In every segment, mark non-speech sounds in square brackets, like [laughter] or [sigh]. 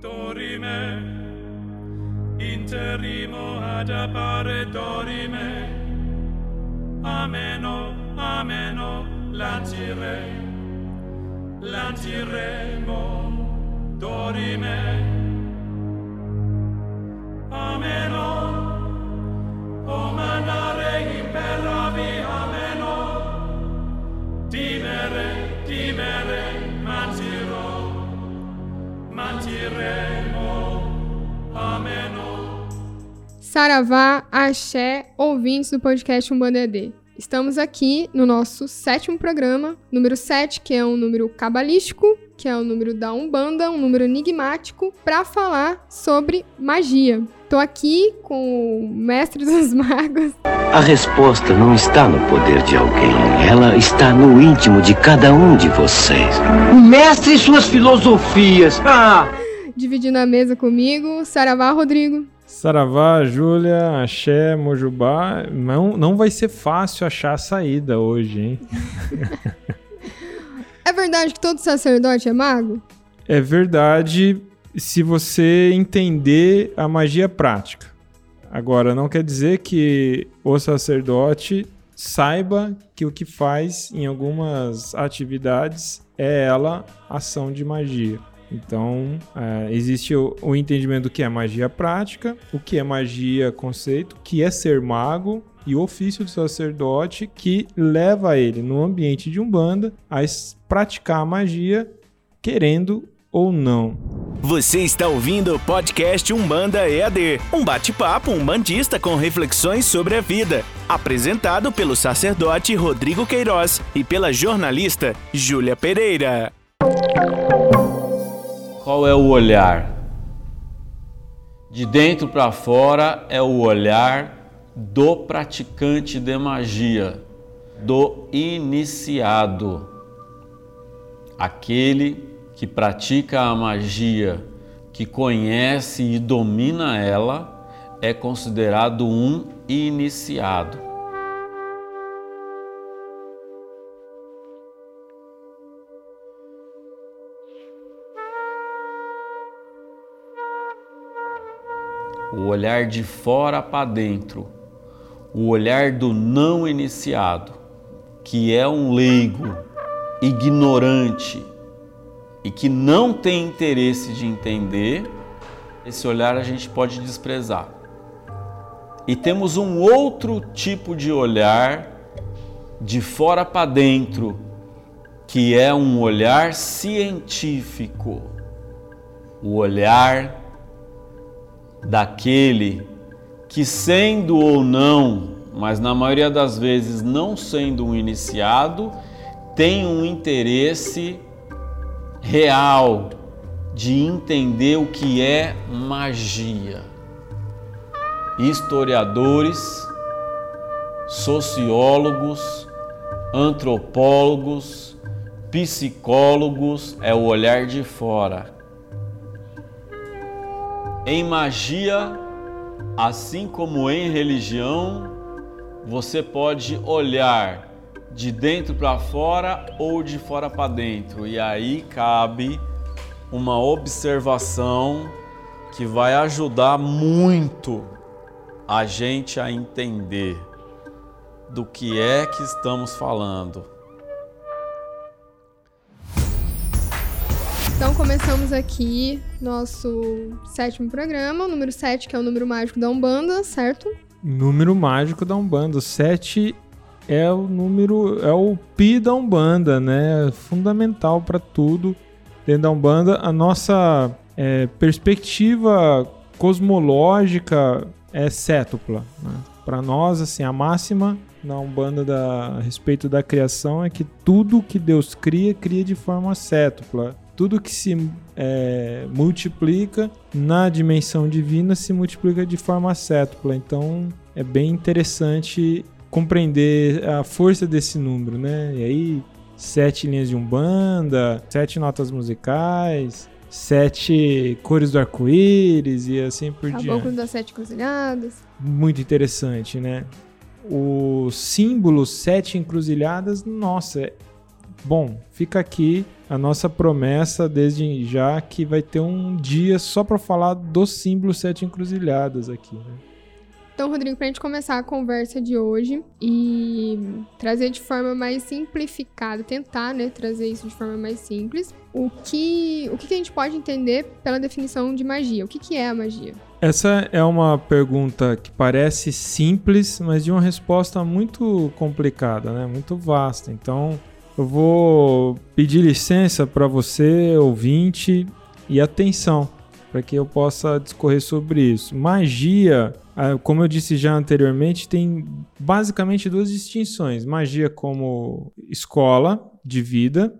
Dorime, interimo ad appare dorime, ameno, ameno, lancire, lanciremo, dorime, ameno, Saravá, axé, ouvintes do podcast Umbanda ED. Estamos aqui no nosso sétimo programa, número 7, que é um número cabalístico, que é o número da Umbanda, um número enigmático, para falar sobre magia. Tô aqui com o mestre dos [laughs] magos, A resposta não está no poder de alguém, ela está no íntimo de cada um de vocês. Mestre e suas filosofias. Ah! Dividindo a mesa comigo, Saravá, Rodrigo. Saravá, Júlia, Axé, Mojubá. Não, não vai ser fácil achar a saída hoje, hein? [laughs] É verdade que todo sacerdote é mago? É verdade se você entender a magia prática. Agora, não quer dizer que o sacerdote saiba que o que faz em algumas atividades é ela ação de magia. Então, é, existe o, o entendimento do que é magia prática, o que é magia conceito, o que é ser mago e o ofício do sacerdote que leva ele no ambiente de umbanda a praticar a magia querendo ou não. Você está ouvindo o podcast Umbanda EAD, um bate-papo umbandista com reflexões sobre a vida, apresentado pelo sacerdote Rodrigo Queiroz e pela jornalista Júlia Pereira. Qual é o olhar? De dentro para fora é o olhar do praticante de magia, do iniciado. Aquele que pratica a magia, que conhece e domina ela, é considerado um iniciado. O olhar de fora para dentro, o olhar do não iniciado, que é um leigo, ignorante e que não tem interesse de entender, esse olhar a gente pode desprezar. E temos um outro tipo de olhar de fora para dentro, que é um olhar científico, o olhar daquele que, sendo ou não, mas na maioria das vezes não sendo um iniciado, tem um interesse real de entender o que é magia. Historiadores, sociólogos, antropólogos, psicólogos é o olhar de fora. Em magia, assim como em religião, você pode olhar de dentro para fora ou de fora para dentro, e aí cabe uma observação que vai ajudar muito a gente a entender do que é que estamos falando. Então começamos aqui nosso sétimo programa, o número 7, que é o número mágico da Umbanda, certo? Número mágico da Umbanda. O 7 é o número, é o pi da Umbanda, né? Fundamental para tudo dentro da Umbanda. A nossa é, perspectiva cosmológica é cétupla. Né? Para nós, assim, a máxima na Umbanda da, a respeito da criação é que tudo que Deus cria, cria de forma cétupla. Tudo que se é, multiplica na dimensão divina se multiplica de forma cétupla. Então é bem interessante compreender a força desse número, né? E aí, sete linhas de umbanda, sete notas musicais, sete cores do arco-íris e assim por Caboclo diante. das Sete Cruzilhadas. Muito interessante, né? O símbolo sete encruzilhadas, nossa, Bom, fica aqui a nossa promessa desde já que vai ter um dia só para falar dos símbolos sete encruzilhadas aqui. Né? Então, Rodrigo, para a gente começar a conversa de hoje e trazer de forma mais simplificada, tentar né, trazer isso de forma mais simples, o que, o que a gente pode entender pela definição de magia? O que, que é a magia? Essa é uma pergunta que parece simples, mas de uma resposta muito complicada, né? muito vasta. Então, eu vou pedir licença para você, ouvinte, e atenção, para que eu possa discorrer sobre isso. Magia ah, como eu disse já anteriormente, tem basicamente duas distinções: magia como escola de vida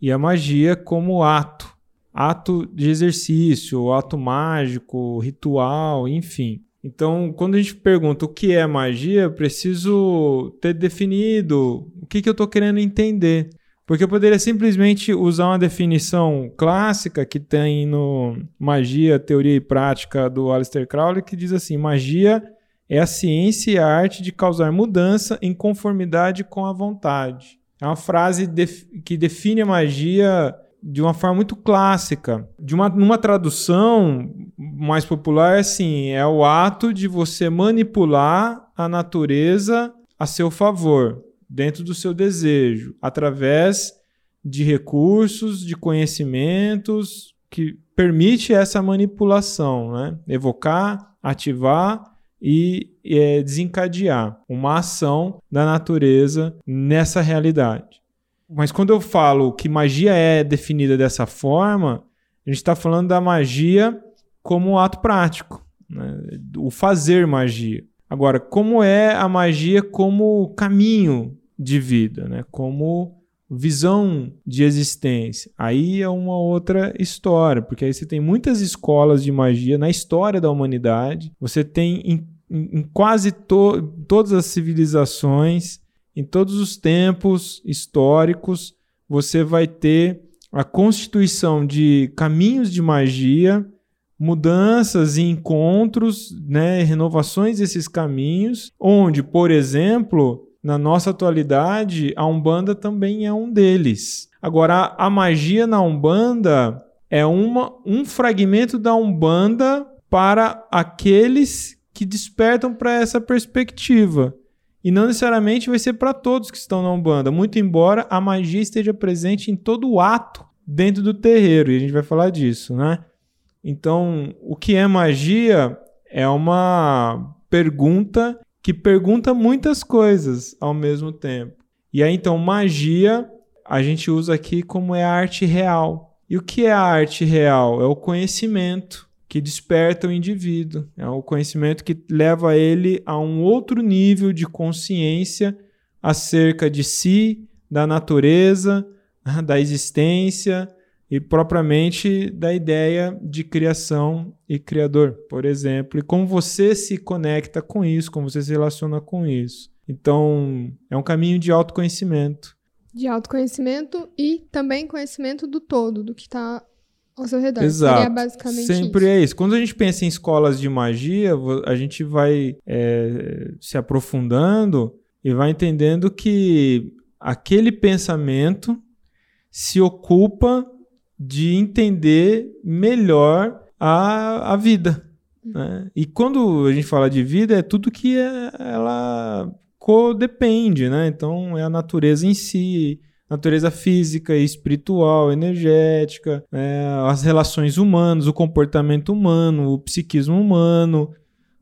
e a magia como ato, ato de exercício, ato mágico, ritual, enfim. Então, quando a gente pergunta o que é magia, eu preciso ter definido o que, que eu estou querendo entender. Porque eu poderia simplesmente usar uma definição clássica que tem no Magia, Teoria e Prática do Aleister Crowley, que diz assim: magia é a ciência e a arte de causar mudança em conformidade com a vontade. É uma frase def que define a magia de uma forma muito clássica. De uma, numa tradução mais popular, é assim: é o ato de você manipular a natureza a seu favor dentro do seu desejo, através de recursos, de conhecimentos que permite essa manipulação, né? Evocar, ativar e é, desencadear uma ação da natureza nessa realidade. Mas quando eu falo que magia é definida dessa forma, a gente está falando da magia como ato prático, né? o fazer magia. Agora, como é a magia como caminho de vida, né? como visão de existência. Aí é uma outra história, porque aí você tem muitas escolas de magia na história da humanidade, você tem em, em, quase to todas as civilizações, em todos os tempos históricos, você vai ter a constituição de caminhos de magia, mudanças e encontros, né, renovações desses caminhos, onde, por exemplo, na nossa atualidade, a Umbanda também é um deles. Agora, a magia na Umbanda é uma, um fragmento da Umbanda para aqueles que despertam para essa perspectiva. E não necessariamente vai ser para todos que estão na Umbanda, muito embora a magia esteja presente em todo o ato dentro do terreiro, e a gente vai falar disso, né? Então, o que é magia é uma pergunta que pergunta muitas coisas ao mesmo tempo. E aí então magia a gente usa aqui como é a arte real. E o que é a arte real? É o conhecimento que desperta o indivíduo, é o conhecimento que leva ele a um outro nível de consciência acerca de si, da natureza, [laughs] da existência e propriamente da ideia de criação e criador, por exemplo, e como você se conecta com isso, como você se relaciona com isso. Então, é um caminho de autoconhecimento. De autoconhecimento e também conhecimento do todo, do que está ao seu redor. Exato. Seria basicamente Sempre isso. é isso. Quando a gente pensa em escolas de magia, a gente vai é, se aprofundando e vai entendendo que aquele pensamento se ocupa de entender melhor a, a vida. Né? E quando a gente fala de vida, é tudo que é, ela codepende, né? Então é a natureza em si, natureza física, espiritual, energética, né? as relações humanas, o comportamento humano, o psiquismo humano,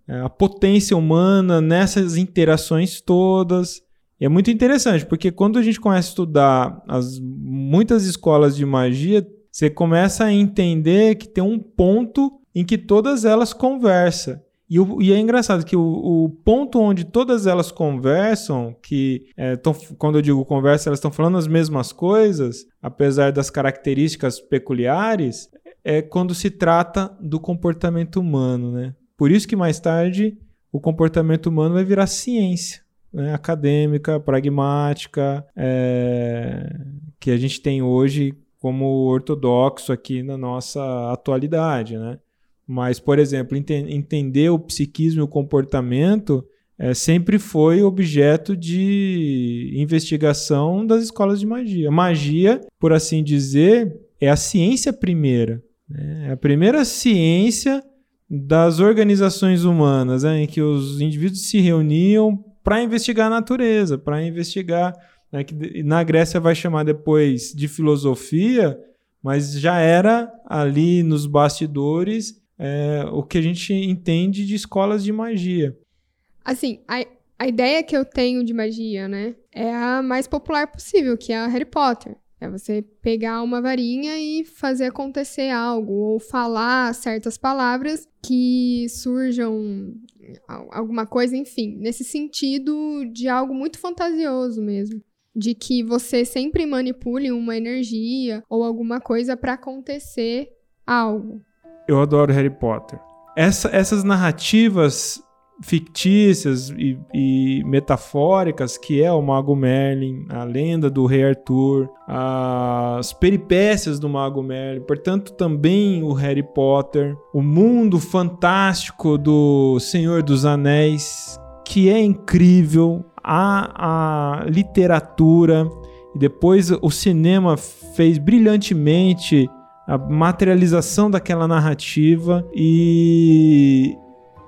é, a potência humana nessas interações todas. E é muito interessante, porque quando a gente começa a estudar as muitas escolas de magia, você começa a entender que tem um ponto em que todas elas conversam. E, o, e, é engraçado que o, o, ponto onde todas elas conversam, que é, tão, quando eu digo conversa, elas estão falando as mesmas coisas, apesar das características peculiares, é quando se trata do comportamento humano, né? Por isso que mais tarde o comportamento humano vai virar ciência. Né, acadêmica, pragmática, é, que a gente tem hoje como ortodoxo aqui na nossa atualidade, né? Mas, por exemplo, ente entender o psiquismo e o comportamento é, sempre foi objeto de investigação das escolas de magia. Magia, por assim dizer, é a ciência primeira. Né? É a primeira ciência das organizações humanas, né? em que os indivíduos se reuniam para investigar a natureza, para investigar. Né? Que na Grécia vai chamar depois de filosofia, mas já era ali nos bastidores é, o que a gente entende de escolas de magia. Assim, a, a ideia que eu tenho de magia, né, é a mais popular possível, que é a Harry Potter. É você pegar uma varinha e fazer acontecer algo, ou falar certas palavras que surjam alguma coisa, enfim, nesse sentido de algo muito fantasioso mesmo de que você sempre manipule uma energia ou alguma coisa para acontecer algo. Eu adoro Harry Potter. Essa, essas narrativas fictícias e, e, metafóricas que é o Mago Merlin, a lenda do Rei Arthur, as peripécias do Mago Merlin, portanto também o Harry Potter, o mundo fantástico do Senhor dos Anéis, que é incrível, a, a literatura e depois o cinema fez brilhantemente a materialização daquela narrativa e,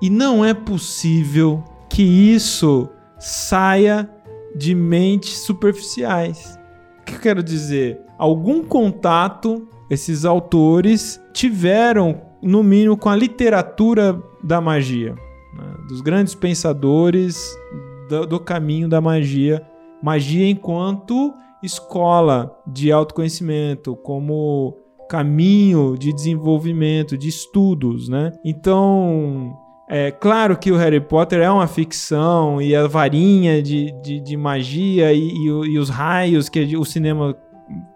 e não é possível que isso saia de mentes superficiais. O que eu quero dizer? Algum contato esses autores tiveram, no mínimo, com a literatura da magia, né? dos grandes pensadores do, do caminho da magia. Magia enquanto escola de autoconhecimento, como caminho de desenvolvimento, de estudos, né? Então, é claro que o Harry Potter é uma ficção e a varinha de, de, de magia e, e, e, os raios que o cinema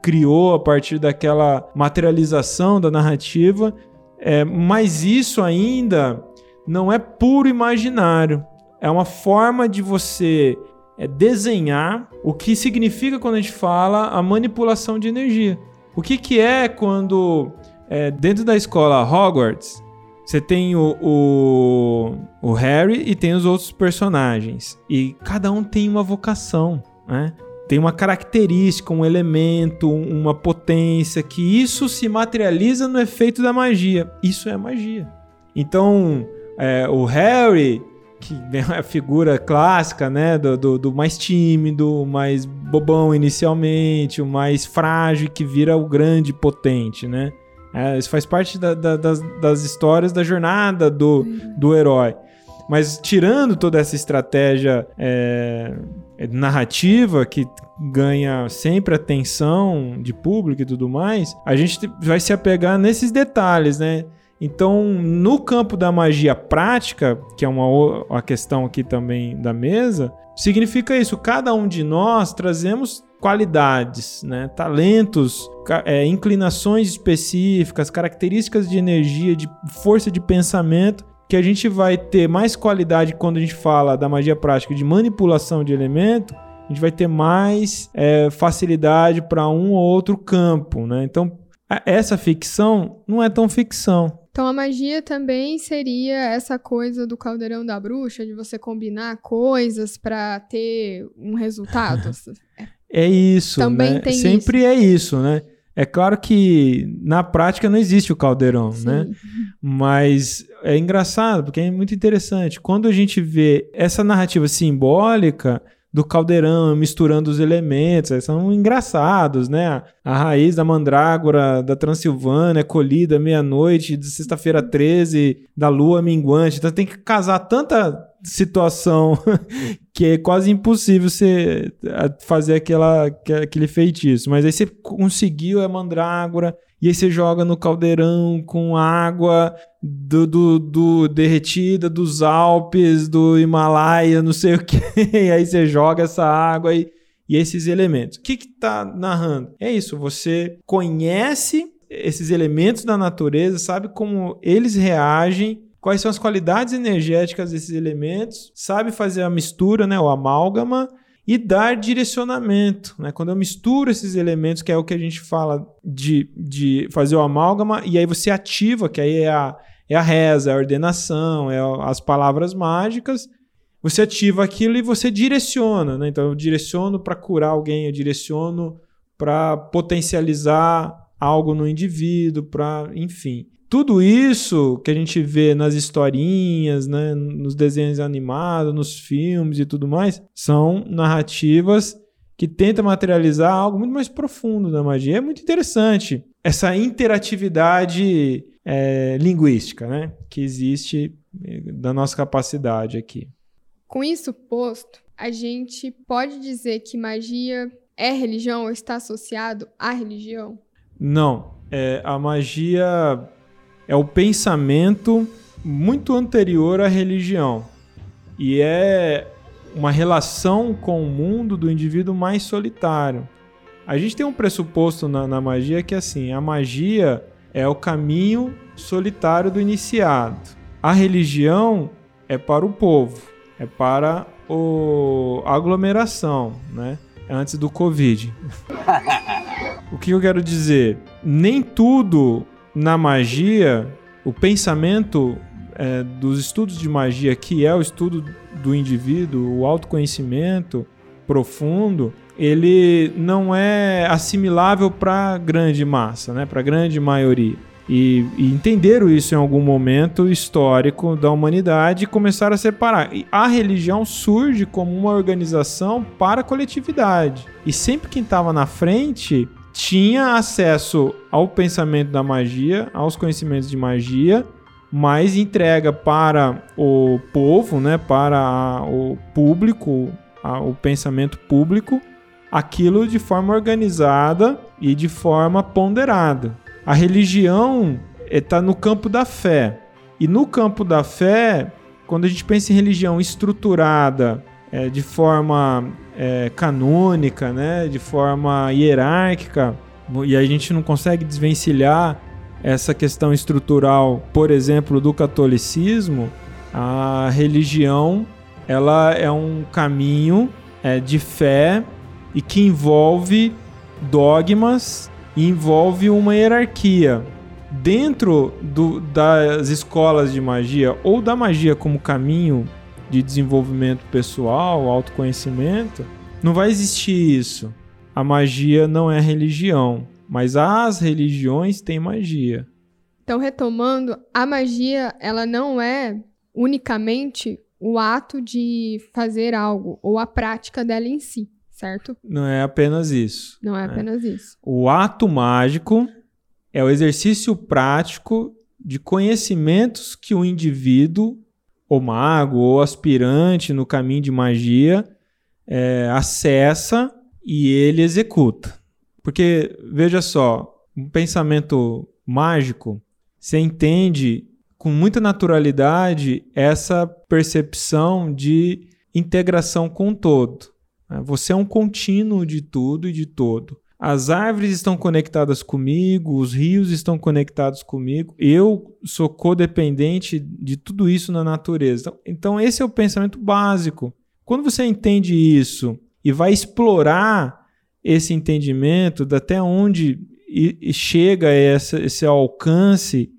criou a partir daquela materialização da narrativa, é, mas isso ainda não é puro imaginário é uma forma de você é, desenhar o que significa quando a gente fala a manipulação de energia. O que, que é quando, é, dentro da escola Hogwarts, você tem o, o, o, Harry e tem os outros personagens. E cada um tem uma vocação, né? Tem uma característica, um elemento, uma potência, que isso se materializa no efeito da magia. Isso é magia. Então, é, o Harry que [laughs] é a figura clássica, né? Do, do, do, mais tímido, o mais bobão inicialmente, o mais frágil que vira o grande potente, né? É, isso faz parte da, da, das, das, histórias da jornada do, do herói. Mas tirando toda essa estratégia é, narrativa que ganha sempre atenção de público e tudo mais, a gente vai se apegar nesses detalhes, né? Então, no campo da magia prática, que é uma, uma questão aqui também da mesa, significa isso: cada um de nós trazemos qualidades, né? talentos, é, inclinações específicas, características de energia, de força de pensamento, que a gente vai ter mais qualidade quando a gente fala da magia prática de manipulação de elemento. A gente vai ter mais é, facilidade para um ou outro campo, né? Então, essa ficção não é tão ficção. Então a magia também seria essa coisa do caldeirão da bruxa, de você combinar coisas para ter um resultado. [laughs] é isso, também né? tem Sempre isso. é isso, né? É claro que na prática não existe o caldeirão, Sim. né? Mas é engraçado, porque é muito interessante. Quando a gente vê essa narrativa simbólica, do caldeirão, misturando os elementos. São engraçados, né? A raiz da mandrágora da Transilvânia é colhida meia-noite de sexta-feira 13 da lua minguante. Então tem que casar tanta situação [laughs] que é quase impossível você fazer aquela, aquele feitiço. Mas aí você conseguiu a mandrágora e aí você joga no caldeirão com água do, do, do, derretida dos Alpes, do Himalaia, não sei o que. [laughs] aí você joga essa água e, e esses elementos. O que que tá narrando? É isso, você conhece esses elementos da natureza, sabe como eles reagem, quais são as qualidades energéticas desses elementos, sabe fazer a mistura, né, o amálgama, e dar direcionamento. Né? Quando eu misturo esses elementos, que é o que a gente fala de, de fazer o amálgama, e aí você ativa, que aí é a, é a reza, é a ordenação, é as palavras mágicas, você ativa aquilo e você direciona, né? Então eu direciono para curar alguém, eu direciono para potencializar algo no indivíduo, para, enfim. Tudo isso que a gente vê nas historinhas, né, nos desenhos animados, nos filmes e tudo mais, são narrativas que tentam materializar algo muito mais profundo da magia. É muito interessante essa interatividade é, linguística né, que existe eh, da nossa capacidade aqui. Com isso posto, a gente pode dizer que magia é religião ou está associado à religião? Não. É, a magia é o pensamento muito anterior à religião. E é uma relação com o mundo do indivíduo mais solitário. A gente tem um pressuposto na, na magia que é assim: a magia é o caminho solitário do iniciado. A religião é para o povo é para a aglomeração, né? Antes do Covid. [laughs] o que eu quero dizer? Nem tudo na magia, o pensamento é, dos estudos de magia, que é o estudo do indivíduo, o autoconhecimento profundo, ele não é assimilável para grande massa, né? Para grande maioria. E, e, entenderam isso em algum momento histórico da humanidade e começaram a separar. E a religião surge como uma organização para a coletividade. E sempre quem estava na frente tinha acesso ao pensamento da magia, aos conhecimentos de magia, mas entrega para o povo, né, para o público, o pensamento público, aquilo de forma organizada e de forma ponderada. A religião está no campo da fé. E no campo da fé, quando a gente pensa em religião estruturada é, de forma é, canônica, né, de forma hierárquica, e a gente não consegue desvencilhar essa questão estrutural, por exemplo, do catolicismo, a religião ela é um caminho é, de fé e que envolve dogmas e envolve uma hierarquia. Dentro do, das escolas de magia ou da magia como caminho de desenvolvimento pessoal, autoconhecimento, não vai existir isso. A magia não é religião, mas as religiões têm magia. Então, retomando, a magia ela não é unicamente o ato de fazer algo ou a prática dela em si certo? Não é apenas isso. Não é apenas isso. O ato mágico é o exercício prático de conhecimentos que o indivíduo, ou mago, ou aspirante no caminho de magia, é, acessa e ele executa. Porque, veja só, um pensamento mágico, você entende com muita naturalidade essa percepção de integração com o todo. Né? Você é um contínuo de tudo e de todo. As árvores estão conectadas comigo, os rios estão conectados comigo, eu sou codependente de tudo isso na natureza. Então, então, esse é o pensamento básico. Quando você entende isso e vai explorar esse entendimento, até onde chega esse, esse alcance,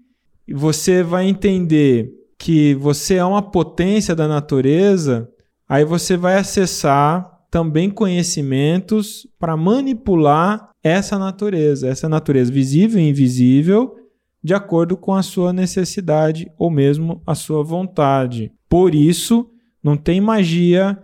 você vai entender que você é uma potência da natureza, aí você vai acessar também conhecimentos para manipular essa natureza, essa natureza visível e invisível, de acordo com a sua necessidade ou mesmo a sua vontade. Por isso, não tem magia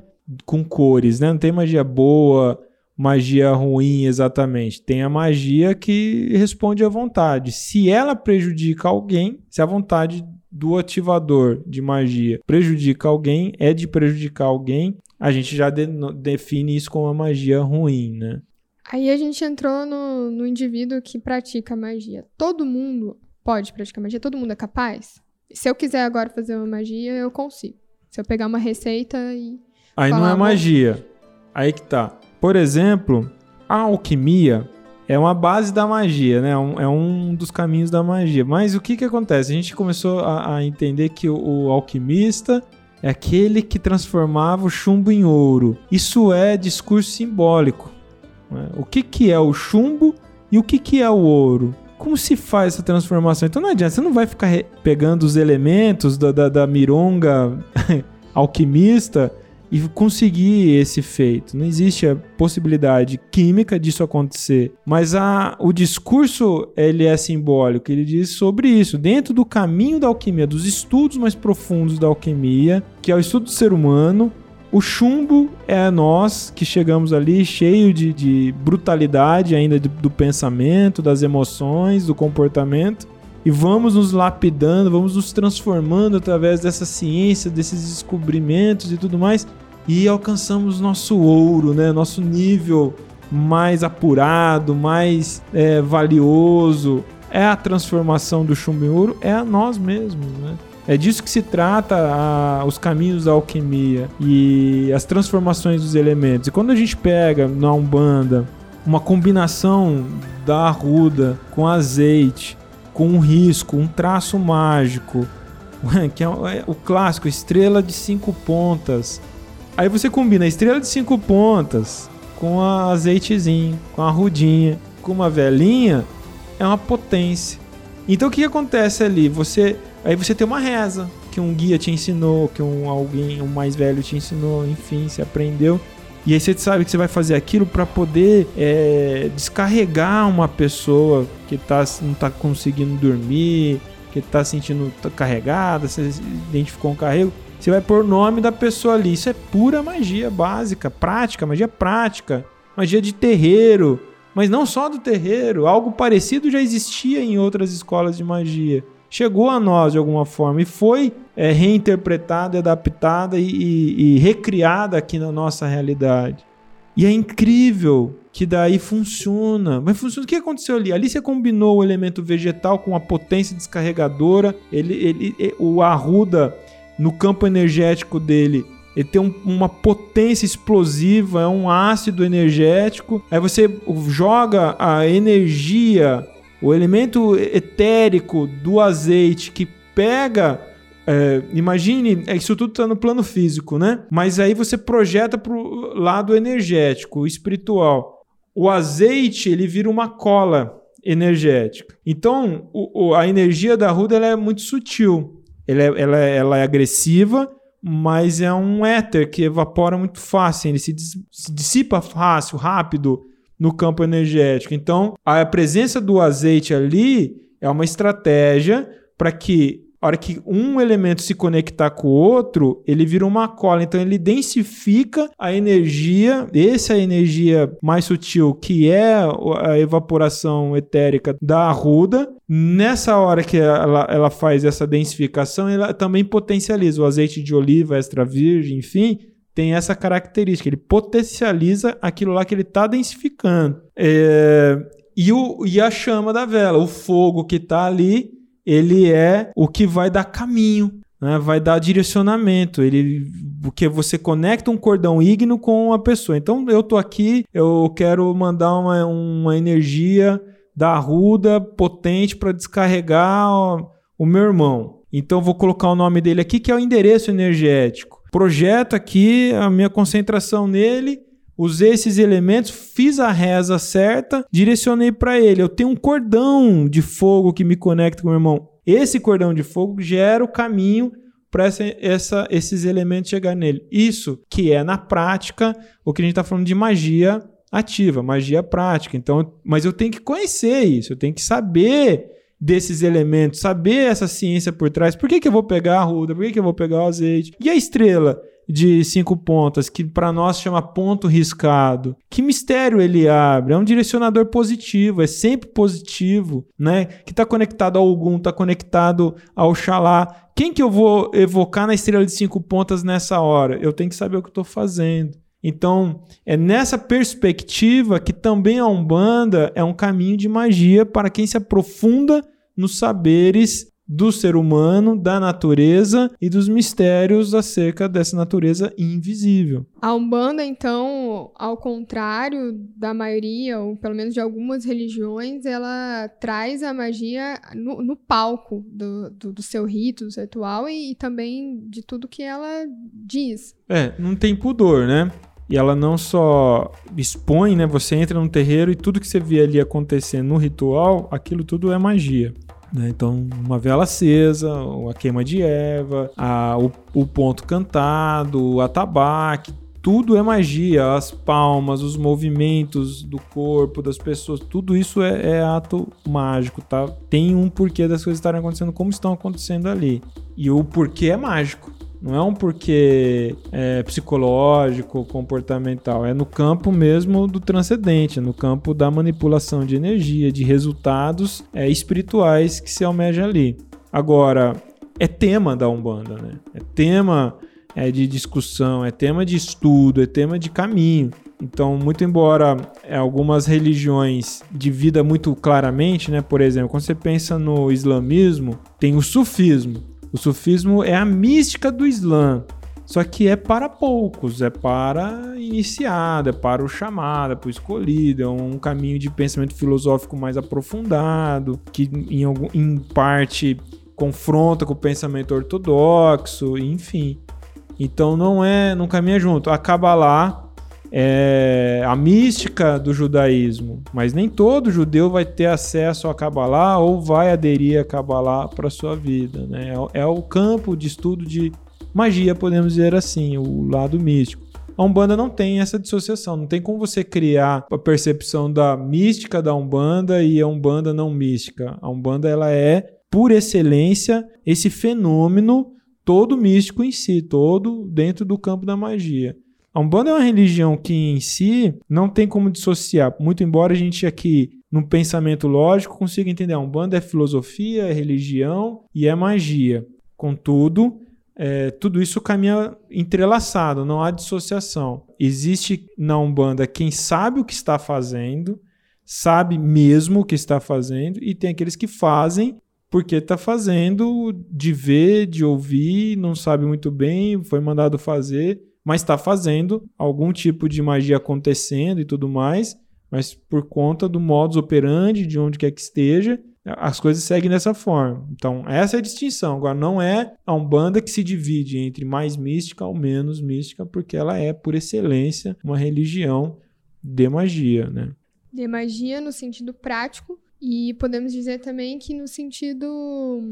com cores, né? não tem magia boa, magia ruim exatamente. Tem a magia que responde à vontade. Se ela prejudica alguém, se a vontade do ativador de magia prejudica alguém, é de prejudicar alguém, a gente já de, define isso como uma magia ruim, né? Aí a gente entrou no, no indivíduo que pratica magia. Todo mundo pode praticar magia? Todo mundo é capaz? Se eu quiser agora fazer uma magia, eu consigo. Se eu pegar uma receita e. Aí não é magia. Aí que tá. Por exemplo, a alquimia é uma base da magia, né? É um dos caminhos da magia. Mas o que que acontece? A gente começou a, a entender que o, o alquimista é aquele que transformava o chumbo em ouro. Isso é discurso simbólico. Né? O que, que é o chumbo e o que, que é o ouro? Como se faz essa transformação? Então não adianta, você não vai ficar pegando os elementos da, da, da mironga [laughs] alquimista e conseguir esse feito. Não existe a possibilidade química disso acontecer, mas a, o discurso ele é simbólico. Ele diz sobre isso dentro do caminho da alquimia, dos estudos mais profundos da alquimia, que é o estudo do ser humano. O chumbo é nós que chegamos ali cheio de, de brutalidade ainda do, do pensamento, das emoções, do comportamento e vamos nos lapidando, vamos nos transformando através dessa ciência, desses descobrimentos e tudo mais, e alcançamos nosso ouro, né? Nosso nível mais apurado, mais é, valioso. É a transformação do chumbo em ouro, é a nós mesmos, né? É disso que se trata a, os caminhos da alquimia e as transformações dos elementos. E quando a gente pega na Umbanda uma combinação da arruda com azeite, com um risco, um traço mágico, [laughs] que é, é o clássico estrela de cinco pontas. Aí você combina a estrela de cinco pontas com a azeitezinho, com a rudinha, com uma velinha, é uma potência. Então o que acontece ali? Você aí você tem uma reza que um guia te ensinou, que um alguém, um mais velho te ensinou, enfim, você aprendeu. E aí você sabe que você vai fazer aquilo para poder é, descarregar uma pessoa que tá, não tá conseguindo dormir, que tá sentindo carregada, você identificou um carrego. Você vai pôr o nome da pessoa ali. Isso é pura magia básica, prática, magia prática, magia de terreiro. Mas não só do terreiro, algo parecido já existia em outras escolas de magia chegou a nós de alguma forma e foi é, reinterpretada, adaptada e, e, e recriada aqui na nossa realidade. E é incrível que daí funciona. Mas funciona. O que aconteceu ali? Ali você combinou o elemento vegetal com a potência descarregadora. Ele, ele, o arruda no campo energético dele. Ele tem um, uma potência explosiva, é um ácido energético. Aí você joga a energia o elemento etérico do azeite que pega. É, imagine, é, isso tudo está no plano físico, né? Mas aí você projeta para o lado energético, espiritual. O azeite ele vira uma cola energética. Então, o, o, a energia da ruda ela é muito sutil. Ela é, ela, é, ela é agressiva, mas é um éter que evapora muito fácil. Ele se, se dissipa fácil, rápido no campo energético. Então, a presença do azeite ali é uma estratégia para que a hora que um elemento se conectar com o outro, ele vira uma cola. Então ele densifica a energia, essa energia mais sutil, que é a evaporação etérica da arruda. Nessa hora que ela, ela faz essa densificação, ela também potencializa o azeite de oliva extra virgem, enfim, tem essa característica, ele potencializa aquilo lá que ele está densificando. É, e, o, e a chama da vela, o fogo que está ali, ele é o que vai dar caminho, né? vai dar direcionamento. Ele, porque você conecta um cordão ígneo com a pessoa. Então eu tô aqui, eu quero mandar uma, uma energia da ruda potente para descarregar o, o meu irmão. Então vou colocar o nome dele aqui, que é o endereço energético projeto aqui a minha concentração nele, usei esses elementos, fiz a reza certa, direcionei para ele. Eu tenho um cordão de fogo que me conecta com o meu irmão. Esse cordão de fogo gera o caminho para esses elementos chegar nele. Isso que é na prática o que a gente está falando de magia ativa, magia prática. Então, mas eu tenho que conhecer isso, eu tenho que saber desses elementos, saber essa ciência por trás. Por que, que eu vou pegar a ruda? Por que, que eu vou pegar o azeite? E a estrela de cinco pontas, que para nós chama ponto riscado? Que mistério ele abre? É um direcionador positivo, é sempre positivo, né? Que está conectado ao Ogum, está conectado ao Xalá. Quem que eu vou evocar na estrela de cinco pontas nessa hora? Eu tenho que saber o que estou fazendo. Então, é nessa perspectiva que também a Umbanda é um caminho de magia para quem se aprofunda nos saberes do ser humano, da natureza e dos mistérios acerca dessa natureza invisível. A Umbanda, então, ao contrário da maioria, ou pelo menos de algumas religiões, ela traz a magia no, no palco do, do, do, seu rito, do seu ritual e, e também de tudo que ela diz. É, não tem pudor, né? E ela não só expõe, né? Você entra no terreiro e tudo que você vê ali acontecendo no ritual, aquilo tudo é magia. Né? Então, uma vela acesa, a queima de erva, a, o, o ponto cantado, o atabaque, tudo é magia, as palmas, os movimentos do corpo das pessoas, tudo isso é, é, ato mágico, tá? Tem um porquê das coisas estarem acontecendo como estão acontecendo ali. E o porquê é mágico. Não é um porquê é, psicológico, comportamental. É no campo mesmo do transcendente, no campo da manipulação de energia, de resultados é, espirituais que se almeja ali. Agora, é tema da Umbanda, né? É tema é, de discussão, é tema de estudo, é tema de caminho. Então, muito embora é, algumas religiões dividam muito claramente, né? Por exemplo, quando você pensa no islamismo, tem o sufismo. O sufismo é a mística do Islã. Só que é para poucos, é para iniciado, é para o chamado, é para o escolhido, é um caminho de pensamento filosófico mais aprofundado, que em, algum, em parte confronta com o pensamento ortodoxo, enfim. Então não é, não caminha junto. A Kabbalah é a mística do judaísmo, mas nem todo judeu vai ter acesso a Kabbalah ou vai aderir a Kabbalah para sua vida. Né? É, é o campo de estudo de magia, podemos dizer assim, o lado místico. A Umbanda não tem essa dissociação, não tem como você criar a percepção da mística da Umbanda e a Umbanda não mística. A Umbanda ela é, por excelência, esse fenômeno todo místico em si, todo dentro do campo da magia. A Umbanda é uma religião que em si não tem como dissociar, muito embora a gente aqui, num pensamento lógico, consiga entender. A Umbanda é filosofia, é religião e é magia. Contudo, é, tudo isso caminha entrelaçado, não há dissociação. Existe na Umbanda quem sabe o que está fazendo, sabe mesmo o que está fazendo, e tem aqueles que fazem porque está fazendo de ver, de ouvir, não sabe muito bem, foi mandado fazer mas está fazendo algum tipo de magia acontecendo e tudo mais, mas por conta do modus operandi, de onde quer que esteja, as coisas seguem dessa forma. Então, essa é a distinção. Agora, não é a Umbanda que se divide entre mais mística ou menos mística, porque ela é, por excelência, uma religião de magia, né? De magia no sentido prático, e podemos dizer também que no sentido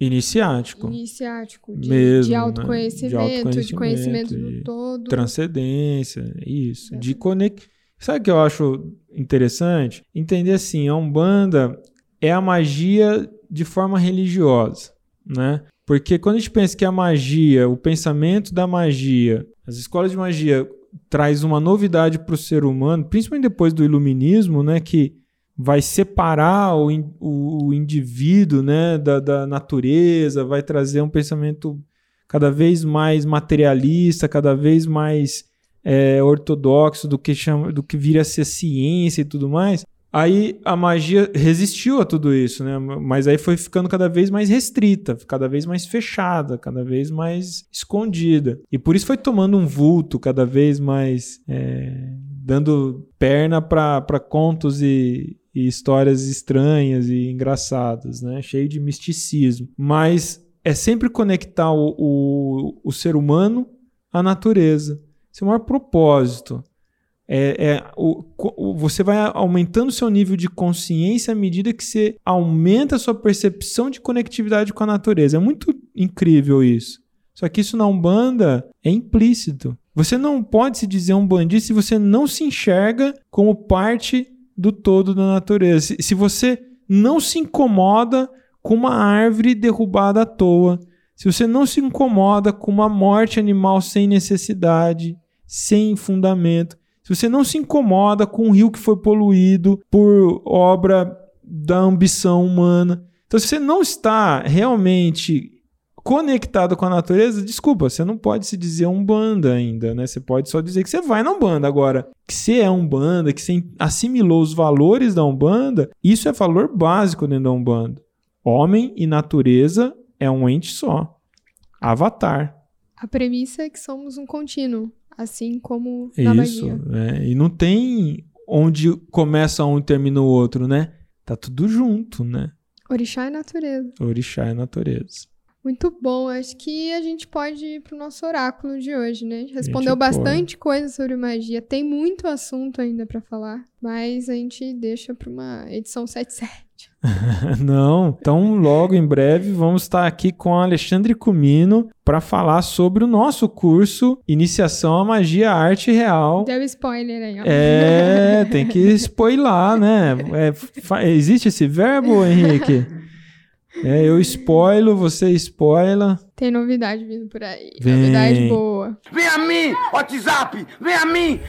iniciático, iniciático de, Mesmo, de, né? autoconhecimento, de autoconhecimento, de conhecimento de do todo. Transcendência, isso. De conect... Sabe o que eu acho interessante? Entender assim, a Umbanda é a magia de forma religiosa, né? Porque quando a gente pensa que a magia, o pensamento da magia, as escolas de magia traz uma novidade para o ser humano, principalmente depois do iluminismo, né? Que vai separar o, o, o indivíduo né, da, da natureza, vai trazer um pensamento cada vez mais materialista, cada vez mais é, ortodoxo do que chama, do que vira a ser ciência e tudo mais. Aí a magia resistiu a tudo isso, né? Mas aí foi ficando cada vez mais restrita, cada vez mais fechada, cada vez mais escondida. E por isso foi tomando um vulto cada vez mais, é, dando perna para contos e, e histórias estranhas e engraçadas, né? Cheio de misticismo. Mas é sempre conectar o, o, o ser humano à natureza. Esse é o maior propósito. É, é o, o, você vai aumentando seu nível de consciência à medida que você aumenta a sua percepção de conectividade com a natureza. É muito incrível isso. Só que isso na Umbanda é implícito. Você não pode se dizer um bandista se você não se enxerga como parte do todo da natureza. Se, você não se incomoda com uma árvore derrubada à toa, se você não se incomoda com uma morte animal sem necessidade, sem fundamento, se você não se incomoda com um rio que foi poluído por obra da ambição humana, então se você não está realmente conectado com a natureza, desculpa, você não pode se dizer um banda ainda, né? Você pode só dizer que você vai na Umbanda. Agora, que você é um banda, que você assimilou os valores da Umbanda, isso é valor básico dentro da Umbanda. Homem e natureza é um ente só. Avatar. A premissa é que somos um contínuo, assim como na Isso, magia. é. E não tem onde começa um e termina o outro, né? Tá tudo junto, né? Orixá é natureza. Orixá é natureza. Muito bom. Acho que a gente pode ir pro nosso oráculo de hoje, né? A gente respondeu pode. bastante coisa sobre magia. Tem muito assunto ainda para falar, mas a gente deixa para uma edição 77. podcast. [laughs] Não, então logo em breve vamos estar aqui com o Alexandre Cumino para falar sobre o nosso curso Iniciação à Magia Arte Real. Deu spoiler aí, ó. É, tem que [laughs] spoiler, né? É, existe esse verbo, Henrique? [laughs] É, eu spoilo, você spoila. Tem novidade vindo por aí. Vem. Novidade boa. Vem a mim, WhatsApp, vem a mim.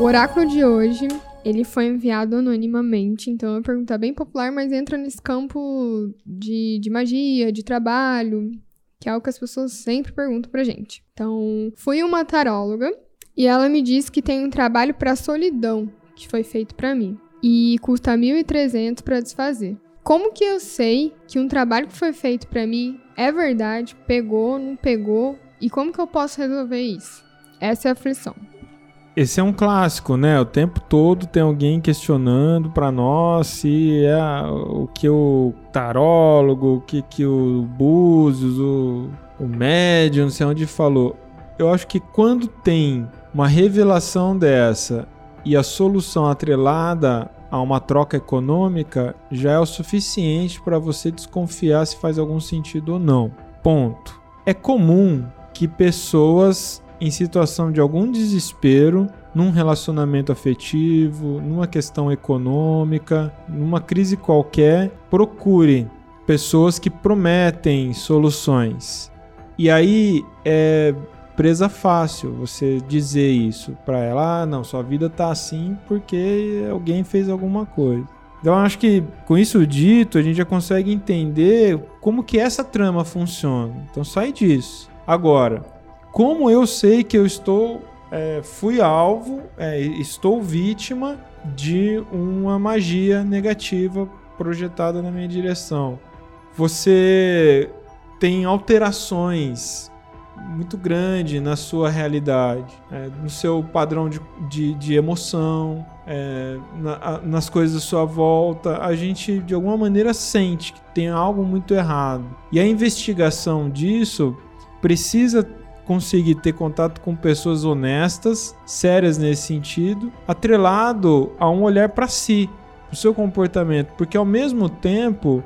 O oráculo de hoje, ele foi enviado anonimamente, então é uma pergunta bem popular, mas entra nesse campo de, de magia, de trabalho, que é algo que as pessoas sempre perguntam pra gente. Então, fui uma taróloga e ela me disse que tem um trabalho pra solidão que foi feito pra mim e custa 1.300 pra desfazer. Como que eu sei que um trabalho que foi feito pra mim é verdade, pegou, não pegou e como que eu posso resolver isso? Essa é a aflição. Esse é um clássico, né? O tempo todo tem alguém questionando para nós se é o que o tarólogo, o que, que o Búzios, o, o médium, não sei onde falou. Eu acho que quando tem uma revelação dessa e a solução atrelada a uma troca econômica, já é o suficiente para você desconfiar se faz algum sentido ou não. Ponto. É comum que pessoas em situação de algum desespero, num relacionamento afetivo, numa questão econômica, numa crise qualquer, procure pessoas que prometem soluções. E aí é presa fácil você dizer isso para ela, ah, não, sua vida tá assim porque alguém fez alguma coisa. Então acho que com isso dito, a gente já consegue entender como que essa trama funciona. Então sai disso. Agora, como eu sei que eu estou é, fui alvo, é, estou vítima de uma magia negativa projetada na minha direção. Você tem alterações muito grandes na sua realidade, é, no seu padrão de, de, de emoção, é, na- a- nas coisas à sua volta. A gente de alguma maneira sente que tem algo muito errado. E a investigação disso precisa conseguir ter contato com pessoas honestas, sérias nesse sentido, atrelado a um olhar para si, o seu comportamento, porque ao mesmo tempo,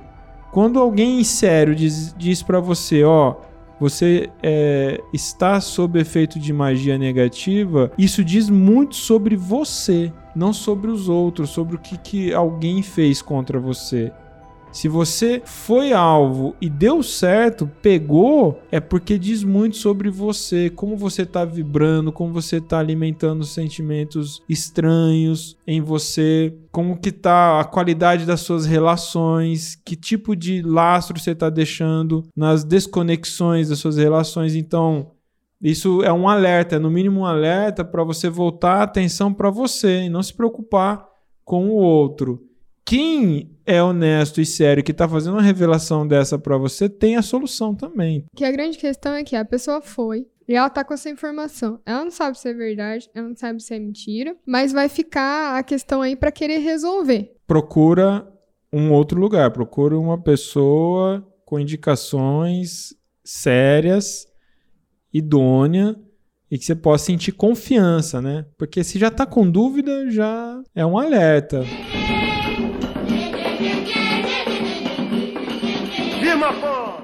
quando alguém sério diz, diz para você, ó, você é, está sob efeito de magia negativa, isso diz muito sobre você, não sobre os outros, sobre o que, que alguém fez contra você. Se você foi alvo e deu certo, pegou, é porque diz muito sobre você, como você tá vibrando, como você tá alimentando sentimentos estranhos em você, como que tá a qualidade das suas relações, que tipo de lastro você tá deixando nas desconexões das suas relações. Então, isso é um alerta, é no mínimo um alerta para você voltar a atenção para você e não se preocupar com o outro. Quem é honesto e sério que tá fazendo uma revelação dessa para você tem a solução também. Que a grande questão é que a pessoa foi e ela tá com essa informação. Ela não sabe se é verdade, ela não sabe se é mentira, mas vai ficar a questão aí pra querer resolver. Procura um outro lugar, procura uma pessoa com indicações sérias, idônea e que você possa sentir confiança, né? Porque se já tá com dúvida, já é um alerta. Firma, pô.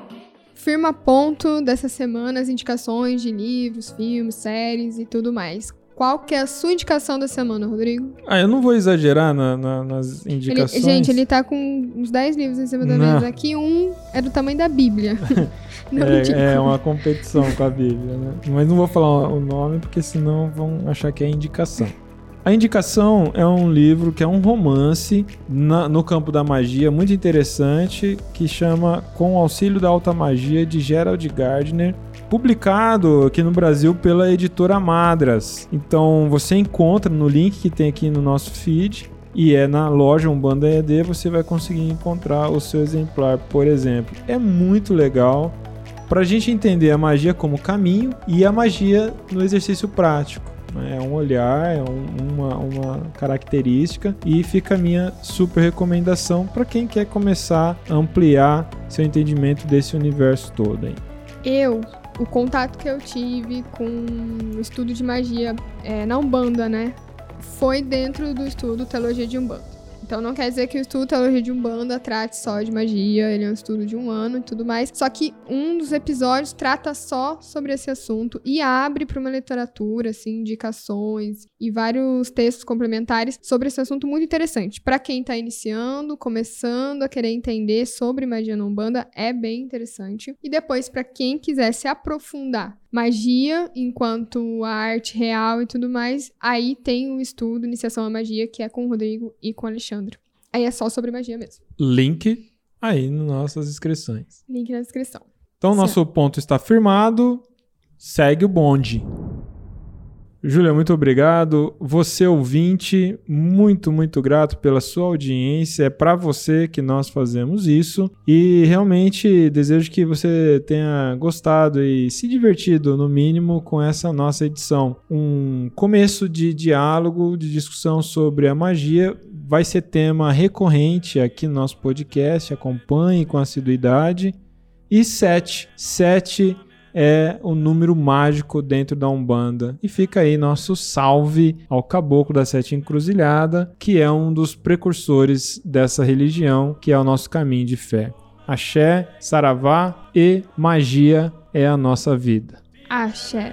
Firma ponto dessa semana as indicações de livros, filmes, séries e tudo mais. Qual que é a sua indicação da semana, Rodrigo? Ah, eu não vou exagerar na- na- nas Ele- indicações. gente, ele tá com uns 10 livros em cima da Não. mesa aqui. Um é do tamanho da Bíblia. [laughs] [laughs] É, é uma competição com a Bíblia, né? Mas não vou falar o nome porque senão vão achar que é indicação. A indicação é um livro que é um romance na- no campo da magia muito interessante que chama Com o Auxílio da Alta Magia de Gerald Gardner, publicado aqui no Brasil pela editora Madras. Então você encontra no link que tem aqui no nosso feed e é na loja Umbanda ED você vai conseguir encontrar o seu exemplar, por exemplo. É muito legal para a gente entender a magia como caminho e a magia no exercício prático. Né? É um olhar, é um- uma, uma característica e fica a minha super recomendação para quem quer começar a ampliar seu entendimento desse universo todo. Hein? Eu, o contato que eu tive com o estudo de magia é, na Umbanda, né? foi dentro do estudo Teologia de Umbanda. Então não quer dizer que o estudo Teologia de Umbanda trate só de magia, ele é um estudo de um ano e tudo mais. Só que um dos episódios trata só sobre esse assunto e abre para uma literatura, assim, indicações e vários textos complementares sobre esse assunto muito interessante. Para quem tá iniciando, começando a querer entender sobre magia na Umbanda, é bem interessante. E depois, para quem quiser se aprofundar magia enquanto a arte real e tudo mais, aí tem o estudo Iniciação à Magia, que é com o Rodrigo e com o Alexandre. Aí é só sobre magia mesmo. Link aí nas nossas inscrições. Link na descrição. Então, nosso ponto está firmado. Segue o bonde. Júlia, muito obrigado. Você ouvinte, muito, muito grato pela sua audiência. É para você que nós fazemos isso e realmente desejo que você tenha gostado e se divertido no mínimo com essa nossa edição. Um começo de diálogo, de discussão sobre a magia vai ser tema recorrente aqui no nosso podcast. Acompanhe com assiduidade. E 7. 7 é o número mágico dentro da Umbanda. E fica aí nosso salve ao Caboclo da Sete Encruzilhada, que é um dos precursores dessa religião, que é o nosso caminho de fé. Axé, saravá e magia é a nossa vida. Axé.